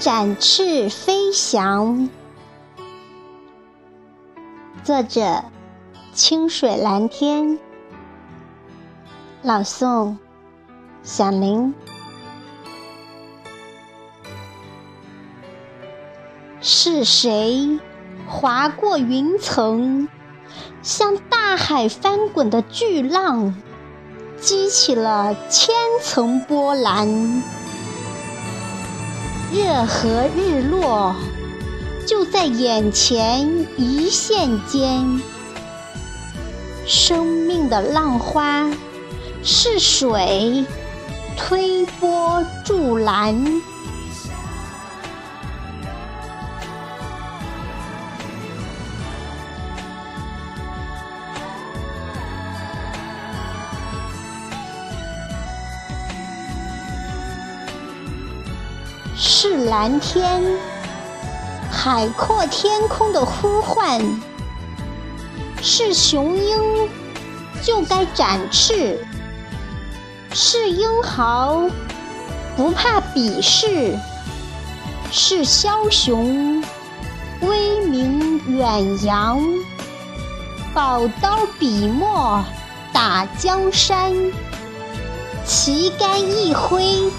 展翅飞翔。作者：清水蓝天。朗诵：小林。是谁划过云层，像大海翻滚的巨浪，激起了千层波澜？热和日落就在眼前一线间，生命的浪花是水推波助澜。蓝天，海阔天空的呼唤；是雄鹰，就该展翅；是英豪，不怕鄙视；是枭雄，威名远扬。宝刀笔墨打江山，旗杆一挥。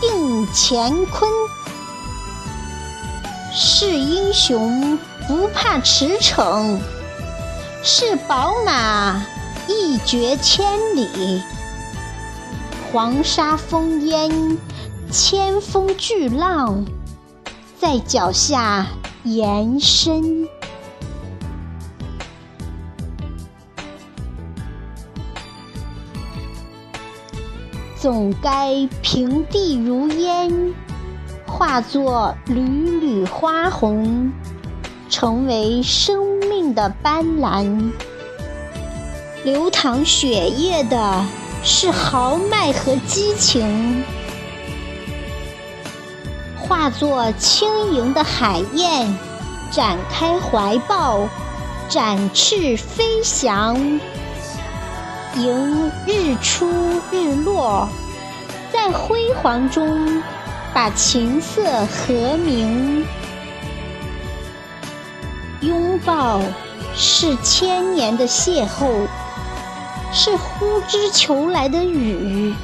定乾坤，是英雄不怕驰骋，是宝马一绝千里。黄沙烽烟，千峰巨浪，在脚下延伸。总该平地如烟，化作缕缕花红，成为生命的斑斓。流淌血液的是豪迈和激情，化作轻盈的海燕，展开怀抱，展翅飞翔。迎日出日落，在辉煌中琴瑟和鸣。拥抱是千年的邂逅，是呼之求来的雨，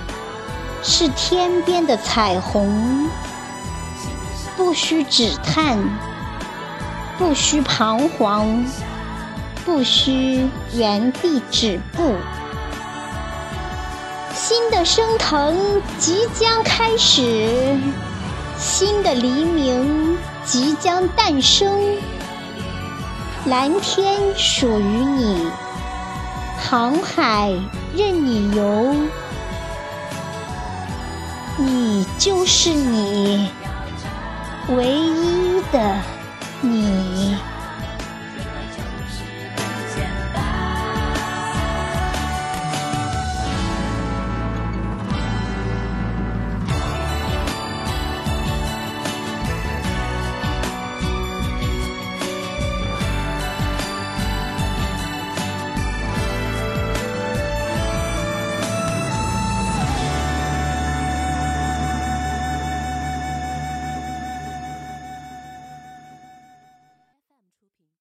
是天边的彩虹。不需止叹，不需彷徨，不需原地止步。新的升腾即将开始，新的黎明即将诞生。蓝天属于你，航海任你游，你就是你，唯一的。